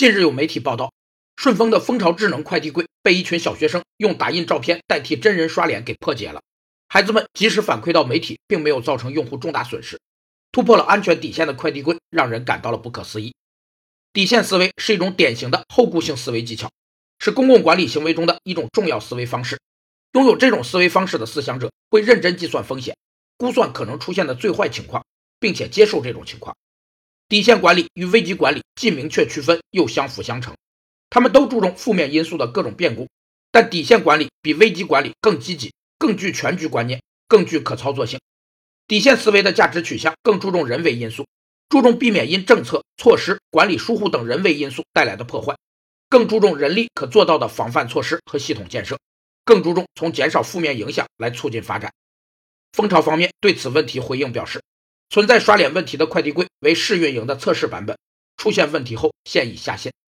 近日有媒体报道，顺丰的蜂巢智能快递柜被一群小学生用打印照片代替真人刷脸给破解了。孩子们及时反馈到媒体，并没有造成用户重大损失，突破了安全底线的快递柜让人感到了不可思议。底线思维是一种典型的后顾性思维技巧，是公共管理行为中的一种重要思维方式。拥有这种思维方式的思想者会认真计算风险，估算可能出现的最坏情况，并且接受这种情况。底线管理与危机管理既明确区分，又相辅相成。他们都注重负面因素的各种变故，但底线管理比危机管理更积极。更具全局观念，更具可操作性。底线思维的价值取向更注重人为因素，注重避免因政策、措施、管理疏忽等人为因素带来的破坏，更注重人力可做到的防范措施和系统建设，更注重从减少负面影响来促进发展。蜂巢方面对此问题回应表示，存在刷脸问题的快递柜为试运营的测试版本，出现问题后现已下线。